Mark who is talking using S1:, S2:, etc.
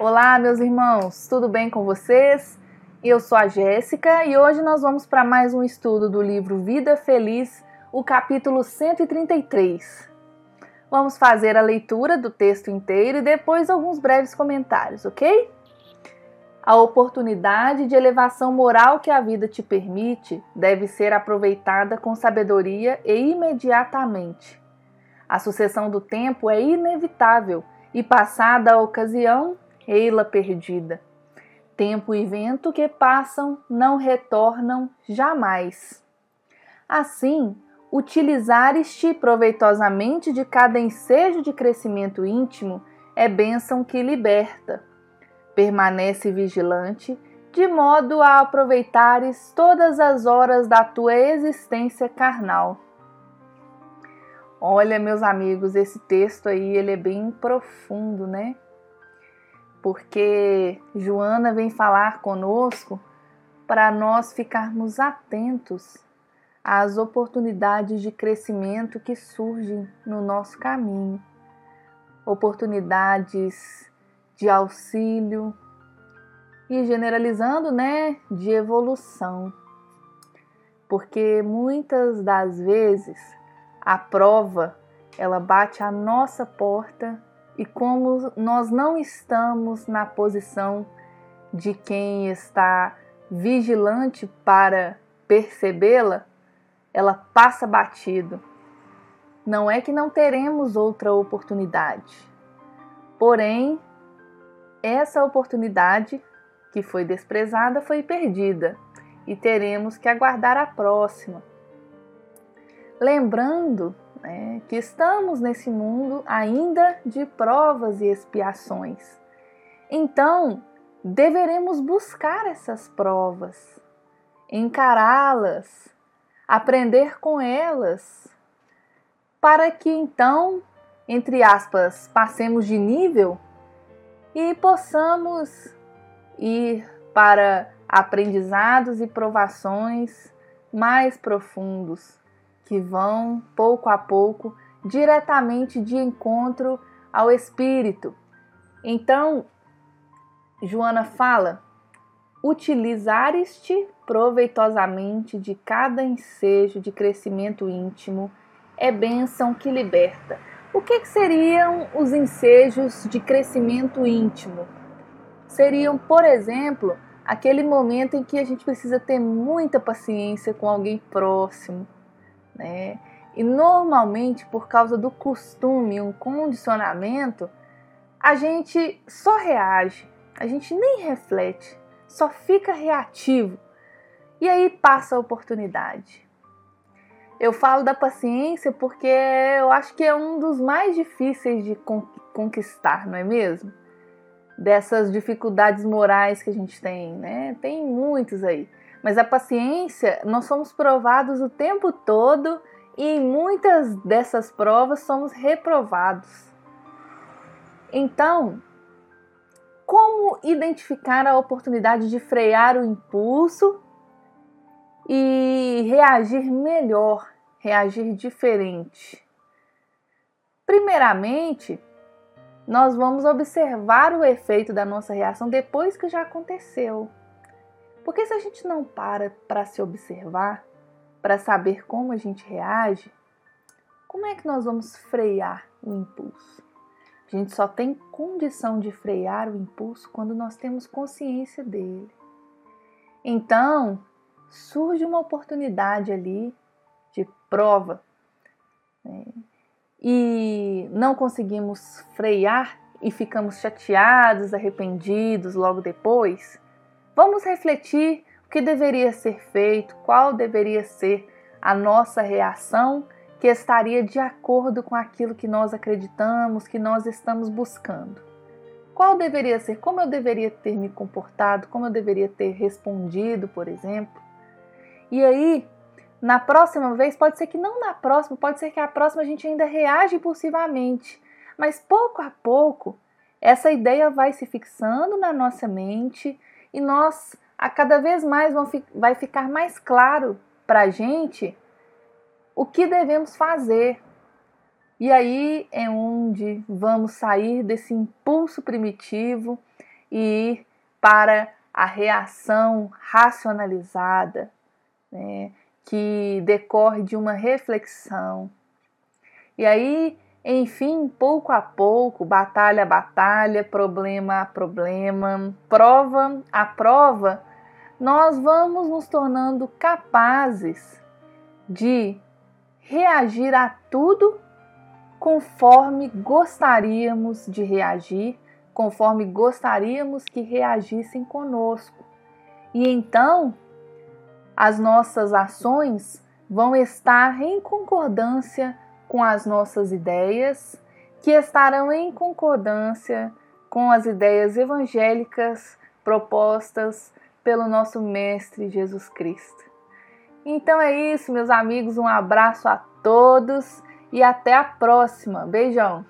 S1: Olá, meus irmãos, tudo bem com vocês? Eu sou a Jéssica e hoje nós vamos para mais um estudo do livro Vida Feliz, o capítulo 133. Vamos fazer a leitura do texto inteiro e depois alguns breves comentários, ok? A oportunidade de elevação moral que a vida te permite deve ser aproveitada com sabedoria e imediatamente. A sucessão do tempo é inevitável e, passada a ocasião, ei-la perdida. Tempo e vento que passam não retornam jamais. Assim, utilizares-te proveitosamente de cada ensejo de crescimento íntimo é bênção que liberta. Permanece vigilante, de modo a aproveitares todas as horas da tua existência carnal. Olha, meus amigos, esse texto aí ele é bem profundo, né? Porque Joana vem falar conosco para nós ficarmos atentos às oportunidades de crescimento que surgem no nosso caminho, oportunidades de auxílio e generalizando, né, de evolução. Porque muitas das vezes a prova ela bate à nossa porta e como nós não estamos na posição de quem está vigilante para percebê-la, ela passa batido. Não é que não teremos outra oportunidade. Porém, essa oportunidade que foi desprezada foi perdida e teremos que aguardar a próxima. Lembrando né, que estamos nesse mundo ainda de provas e expiações. Então, deveremos buscar essas provas, encará-las, aprender com elas, para que então, entre aspas, passemos de nível e possamos ir para aprendizados e provações mais profundos que vão pouco a pouco diretamente de encontro ao espírito. Então, Joana fala: utilizares-te proveitosamente de cada ensejo de crescimento íntimo é bênção que liberta. O que, que seriam os ensejos de crescimento íntimo? Seriam, por exemplo, aquele momento em que a gente precisa ter muita paciência com alguém próximo, né? E normalmente, por causa do costume, um condicionamento, a gente só reage, a gente nem reflete, só fica reativo. E aí passa a oportunidade. Eu falo da paciência porque eu acho que é um dos mais difíceis de conquistar, não é mesmo? Dessas dificuldades morais que a gente tem, né? Tem muitos aí. Mas a paciência, nós somos provados o tempo todo e em muitas dessas provas somos reprovados. Então, como identificar a oportunidade de frear o impulso e reagir melhor, reagir diferente? Primeiramente, nós vamos observar o efeito da nossa reação depois que já aconteceu. Porque se a gente não para para se observar, para saber como a gente reage, como é que nós vamos frear o impulso? A gente só tem condição de frear o impulso quando nós temos consciência dele. Então, surge uma oportunidade ali de prova né? e não conseguimos frear e ficamos chateados, arrependidos logo depois Vamos refletir o que deveria ser feito, qual deveria ser a nossa reação que estaria de acordo com aquilo que nós acreditamos, que nós estamos buscando. Qual deveria ser, como eu deveria ter me comportado, como eu deveria ter respondido, por exemplo. E aí, na próxima vez, pode ser que não na próxima, pode ser que a próxima a gente ainda reage impulsivamente, mas pouco a pouco essa ideia vai se fixando na nossa mente e nós, a cada vez mais, vai ficar mais claro para a gente o que devemos fazer. E aí é onde vamos sair desse impulso primitivo, e ir para a reação racionalizada, né, que decorre de uma reflexão. E aí, enfim, pouco a pouco, batalha a batalha, problema a problema, prova a prova, nós vamos nos tornando capazes de reagir a tudo conforme gostaríamos de reagir, conforme gostaríamos que reagissem conosco. E então, as nossas ações vão estar em concordância com as nossas ideias, que estarão em concordância com as ideias evangélicas propostas pelo nosso Mestre Jesus Cristo. Então é isso, meus amigos, um abraço a todos e até a próxima. Beijão!